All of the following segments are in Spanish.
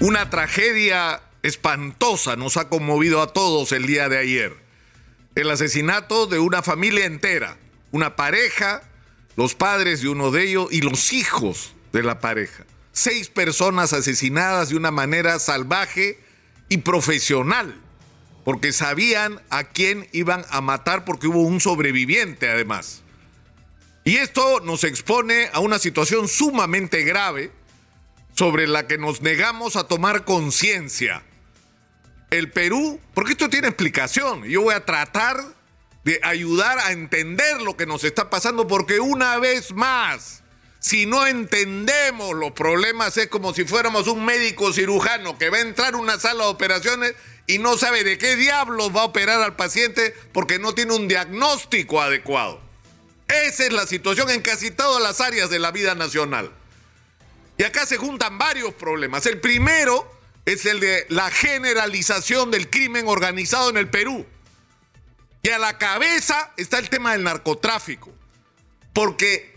Una tragedia espantosa nos ha conmovido a todos el día de ayer. El asesinato de una familia entera, una pareja, los padres de uno de ellos y los hijos de la pareja. Seis personas asesinadas de una manera salvaje y profesional, porque sabían a quién iban a matar porque hubo un sobreviviente además. Y esto nos expone a una situación sumamente grave sobre la que nos negamos a tomar conciencia. El Perú, porque esto tiene explicación, yo voy a tratar de ayudar a entender lo que nos está pasando, porque una vez más, si no entendemos los problemas, es como si fuéramos un médico cirujano que va a entrar a una sala de operaciones y no sabe de qué diablos va a operar al paciente porque no tiene un diagnóstico adecuado. Esa es la situación en casi todas las áreas de la vida nacional. Y acá se juntan varios problemas. El primero es el de la generalización del crimen organizado en el Perú. Y a la cabeza está el tema del narcotráfico. Porque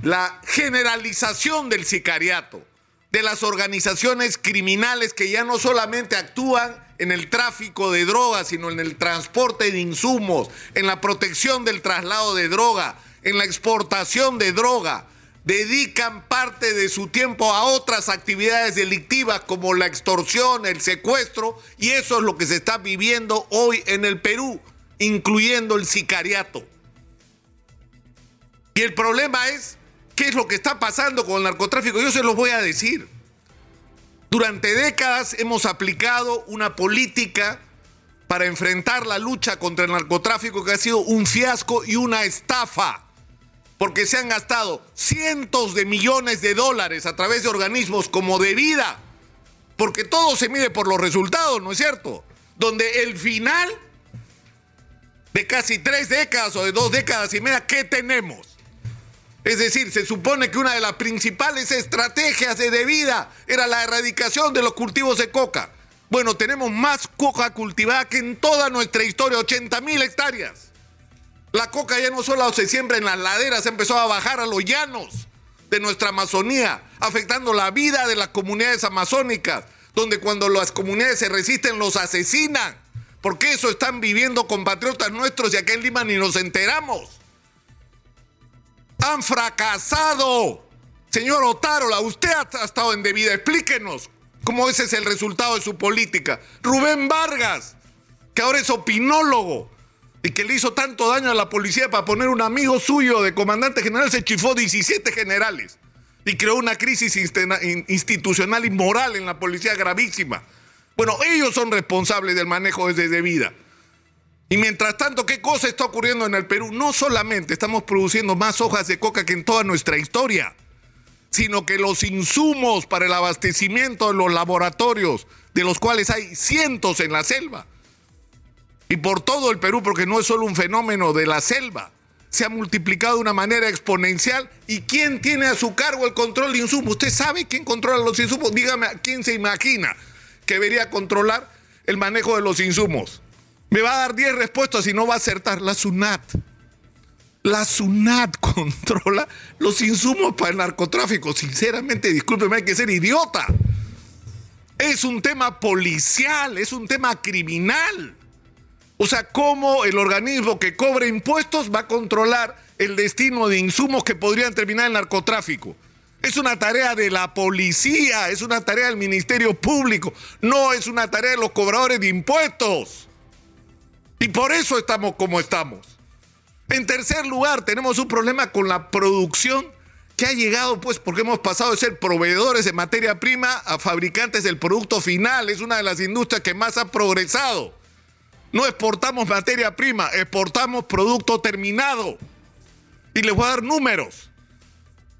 la generalización del sicariato, de las organizaciones criminales que ya no solamente actúan en el tráfico de drogas, sino en el transporte de insumos, en la protección del traslado de droga, en la exportación de droga, dedican parte de su tiempo a otras actividades delictivas como la extorsión, el secuestro, y eso es lo que se está viviendo hoy en el Perú, incluyendo el sicariato. Y el problema es, ¿qué es lo que está pasando con el narcotráfico? Yo se los voy a decir. Durante décadas hemos aplicado una política para enfrentar la lucha contra el narcotráfico que ha sido un fiasco y una estafa porque se han gastado cientos de millones de dólares a través de organismos como de vida, porque todo se mide por los resultados, ¿no es cierto? Donde el final de casi tres décadas o de dos décadas y media, ¿qué tenemos? Es decir, se supone que una de las principales estrategias de, de vida era la erradicación de los cultivos de coca. Bueno, tenemos más coca cultivada que en toda nuestra historia, 80 mil hectáreas. La coca ya no solo se siembra en las laderas, empezó a bajar a los llanos de nuestra Amazonía, afectando la vida de las comunidades amazónicas, donde cuando las comunidades se resisten los asesinan. Porque eso están viviendo compatriotas nuestros y acá en Lima ni nos enteramos. Han fracasado. Señor Otárola, usted ha estado en debida. Explíquenos cómo ese es el resultado de su política. Rubén Vargas, que ahora es opinólogo, y que le hizo tanto daño a la policía para poner un amigo suyo de comandante general, se chifó 17 generales y creó una crisis institucional y moral en la policía gravísima. Bueno, ellos son responsables del manejo desde vida. Y mientras tanto, ¿qué cosa está ocurriendo en el Perú? No solamente estamos produciendo más hojas de coca que en toda nuestra historia, sino que los insumos para el abastecimiento de los laboratorios, de los cuales hay cientos en la selva, y por todo el Perú, porque no es solo un fenómeno de la selva, se ha multiplicado de una manera exponencial. ¿Y quién tiene a su cargo el control de insumos? ¿Usted sabe quién controla los insumos? Dígame, ¿quién se imagina que debería controlar el manejo de los insumos? Me va a dar 10 respuestas y no va a acertar. La SUNAT. La SUNAT controla los insumos para el narcotráfico. Sinceramente, discúlpeme, hay que ser idiota. Es un tema policial, es un tema criminal. O sea, ¿cómo el organismo que cobra impuestos va a controlar el destino de insumos que podrían terminar en narcotráfico? Es una tarea de la policía, es una tarea del Ministerio Público, no es una tarea de los cobradores de impuestos. Y por eso estamos como estamos. En tercer lugar, tenemos un problema con la producción que ha llegado, pues, porque hemos pasado de ser proveedores de materia prima a fabricantes del producto final. Es una de las industrias que más ha progresado. No exportamos materia prima, exportamos producto terminado. Y les voy a dar números.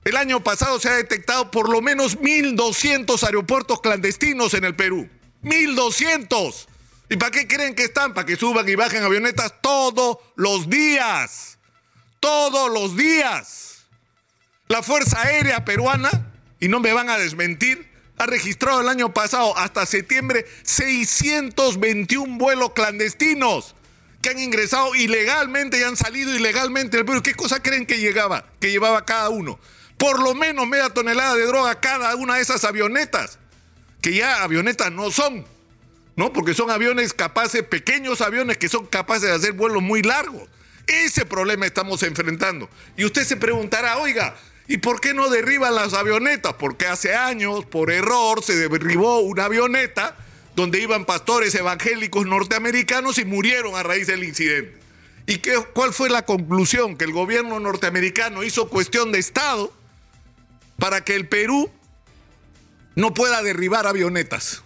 El año pasado se ha detectado por lo menos 1.200 aeropuertos clandestinos en el Perú. 1.200. ¿Y para qué creen que están? Para que suban y bajen avionetas todos los días. Todos los días. La Fuerza Aérea Peruana, y no me van a desmentir, ha registrado el año pasado hasta septiembre 621 vuelos clandestinos que han ingresado ilegalmente y han salido ilegalmente del Perú. ¿Qué cosa creen que llegaba, que llevaba cada uno? Por lo menos media tonelada de droga cada una de esas avionetas que ya avionetas no son, ¿no? Porque son aviones capaces, pequeños aviones que son capaces de hacer vuelos muy largos. Ese problema estamos enfrentando. Y usted se preguntará, oiga, ¿y por qué no derriban las avionetas? Porque hace años, por error, se derribó una avioneta donde iban pastores evangélicos norteamericanos y murieron a raíz del incidente. ¿Y qué, cuál fue la conclusión? Que el gobierno norteamericano hizo cuestión de Estado para que el Perú no pueda derribar avionetas.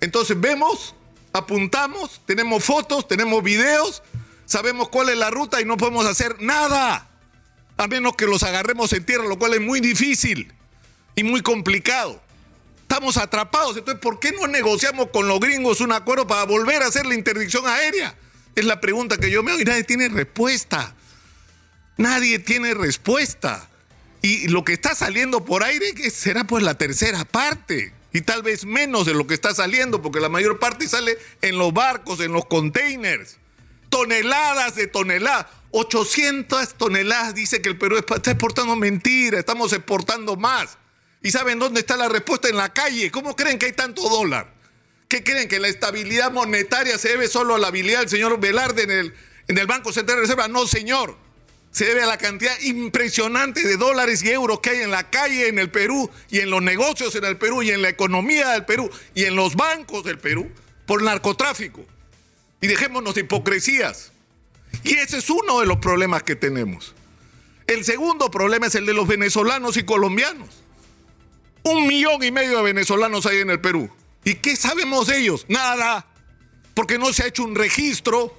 Entonces vemos, apuntamos, tenemos fotos, tenemos videos, sabemos cuál es la ruta y no podemos hacer nada, a menos que los agarremos en tierra, lo cual es muy difícil y muy complicado. Estamos atrapados, entonces ¿por qué no negociamos con los gringos un acuerdo para volver a hacer la interdicción aérea? Es la pregunta que yo me hago y nadie tiene respuesta. Nadie tiene respuesta. Y lo que está saliendo por aire será pues la tercera parte. Y tal vez menos de lo que está saliendo, porque la mayor parte sale en los barcos, en los containers. Toneladas de toneladas. 800 toneladas dice que el Perú está exportando mentira, estamos exportando más. ¿Y saben dónde está la respuesta? En la calle. ¿Cómo creen que hay tanto dólar? ¿Qué creen? ¿Que la estabilidad monetaria se debe solo a la habilidad del señor Velarde en el, en el Banco Central de Reserva? No, señor se debe a la cantidad impresionante de dólares y euros que hay en la calle en el Perú y en los negocios en el Perú y en la economía del Perú y en los bancos del Perú por narcotráfico. Y dejémonos de hipocresías. Y ese es uno de los problemas que tenemos. El segundo problema es el de los venezolanos y colombianos. Un millón y medio de venezolanos hay en el Perú. ¿Y qué sabemos de ellos? Nada. Porque no se ha hecho un registro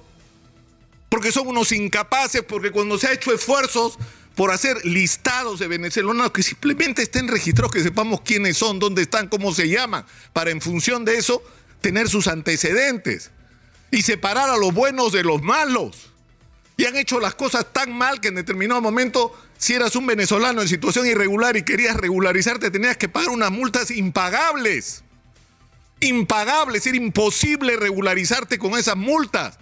porque son unos incapaces, porque cuando se ha hecho esfuerzos por hacer listados de venezolanos que simplemente estén registrados, que sepamos quiénes son, dónde están, cómo se llaman, para en función de eso tener sus antecedentes y separar a los buenos de los malos. Y han hecho las cosas tan mal que en determinado momento, si eras un venezolano en situación irregular y querías regularizarte, tenías que pagar unas multas impagables. Impagables, era imposible regularizarte con esas multas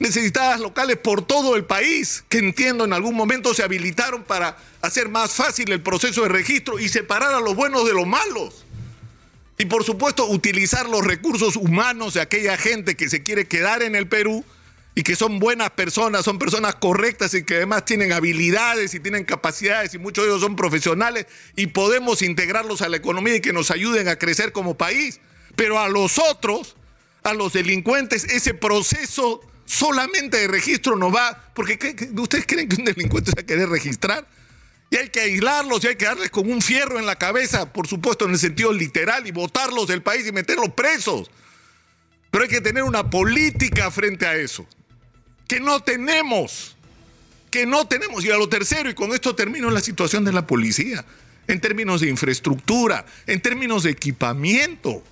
necesitadas locales por todo el país, que entiendo en algún momento se habilitaron para hacer más fácil el proceso de registro y separar a los buenos de los malos. Y por supuesto utilizar los recursos humanos de aquella gente que se quiere quedar en el Perú y que son buenas personas, son personas correctas y que además tienen habilidades y tienen capacidades y muchos de ellos son profesionales y podemos integrarlos a la economía y que nos ayuden a crecer como país. Pero a los otros, a los delincuentes, ese proceso solamente de registro no va, porque ¿ustedes creen que un delincuente se va a querer registrar? Y hay que aislarlos y hay que darles con un fierro en la cabeza, por supuesto en el sentido literal, y botarlos del país y meterlos presos. Pero hay que tener una política frente a eso, que no tenemos, que no tenemos. Y a lo tercero, y con esto termino la situación de la policía, en términos de infraestructura, en términos de equipamiento.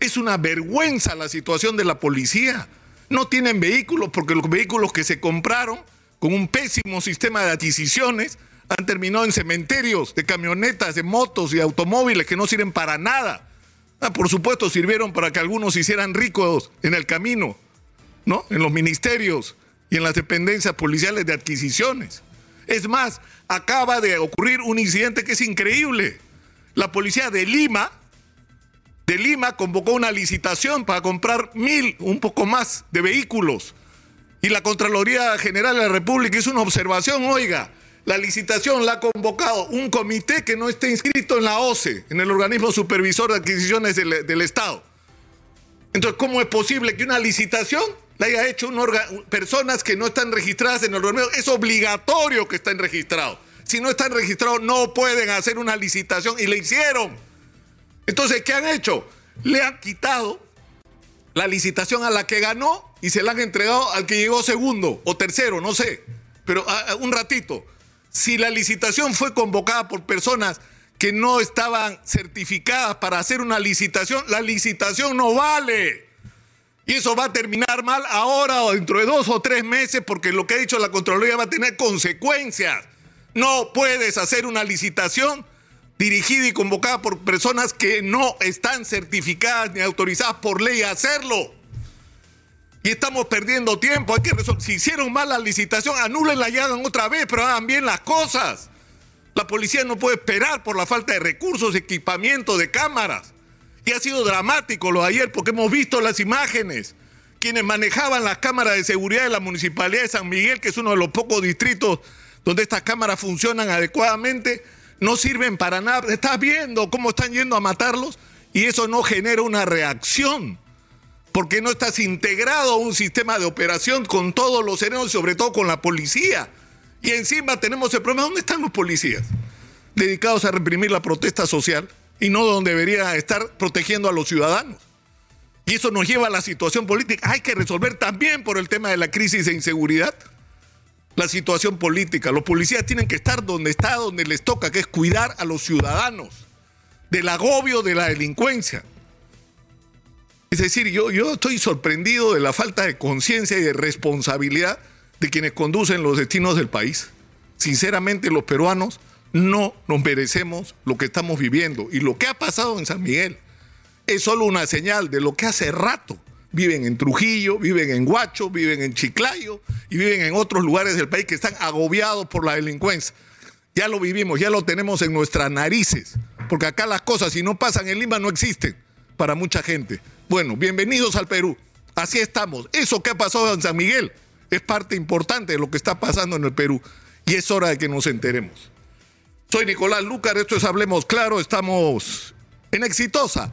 Es una vergüenza la situación de la policía. No tienen vehículos porque los vehículos que se compraron con un pésimo sistema de adquisiciones han terminado en cementerios de camionetas, de motos y automóviles que no sirven para nada. Ah, por supuesto, sirvieron para que algunos se hicieran ricos en el camino, ¿no? En los ministerios y en las dependencias policiales de adquisiciones. Es más, acaba de ocurrir un incidente que es increíble. La policía de Lima de Lima convocó una licitación para comprar mil, un poco más, de vehículos. Y la Contraloría General de la República hizo una observación, oiga, la licitación la ha convocado un comité que no está inscrito en la OCE, en el organismo supervisor de adquisiciones del, Estado. Entonces, ¿cómo es posible que una licitación la haya hecho personas que no están registradas en el organismo? Es obligatorio que estén registrados. Si no están registrados, no pueden hacer una licitación y le hicieron. Entonces, ¿qué han hecho? Le han quitado la licitación a la que ganó y se la han entregado al que llegó segundo o tercero, no sé. Pero ah, ah, un ratito, si la licitación fue convocada por personas que no estaban certificadas para hacer una licitación, la licitación no vale. Y eso va a terminar mal ahora o dentro de dos o tres meses porque lo que ha dicho la Contraloría va a tener consecuencias. No puedes hacer una licitación dirigida y convocada por personas que no están certificadas ni autorizadas por ley a hacerlo. Y estamos perdiendo tiempo. Hay que Si hicieron mal la licitación, anúlenla y hagan otra vez, pero hagan bien las cosas. La policía no puede esperar por la falta de recursos, equipamiento, de cámaras. Y ha sido dramático lo de ayer porque hemos visto las imágenes. Quienes manejaban las cámaras de seguridad de la Municipalidad de San Miguel, que es uno de los pocos distritos donde estas cámaras funcionan adecuadamente, no sirven para nada. Estás viendo cómo están yendo a matarlos y eso no genera una reacción porque no estás integrado a un sistema de operación con todos los serenos sobre todo con la policía. Y encima tenemos el problema, ¿dónde están los policías? Dedicados a reprimir la protesta social y no donde debería estar protegiendo a los ciudadanos. Y eso nos lleva a la situación política. Hay que resolver también por el tema de la crisis de inseguridad la situación política. Los policías tienen que estar donde está, donde les toca, que es cuidar a los ciudadanos del agobio de la delincuencia. Es decir, yo, yo estoy sorprendido de la falta de conciencia y de responsabilidad de quienes conducen los destinos del país. Sinceramente, los peruanos no nos merecemos lo que estamos viviendo. Y lo que ha pasado en San Miguel es solo una señal de lo que hace rato viven en Trujillo, viven en Huacho, viven en Chiclayo y viven en otros lugares del país que están agobiados por la delincuencia. Ya lo vivimos, ya lo tenemos en nuestras narices, porque acá las cosas si no pasan en Lima no existen para mucha gente. Bueno, bienvenidos al Perú. Así estamos. Eso que ha pasado en San Miguel es parte importante de lo que está pasando en el Perú y es hora de que nos enteremos. Soy Nicolás Lucar, esto es Hablemos Claro, estamos en Exitosa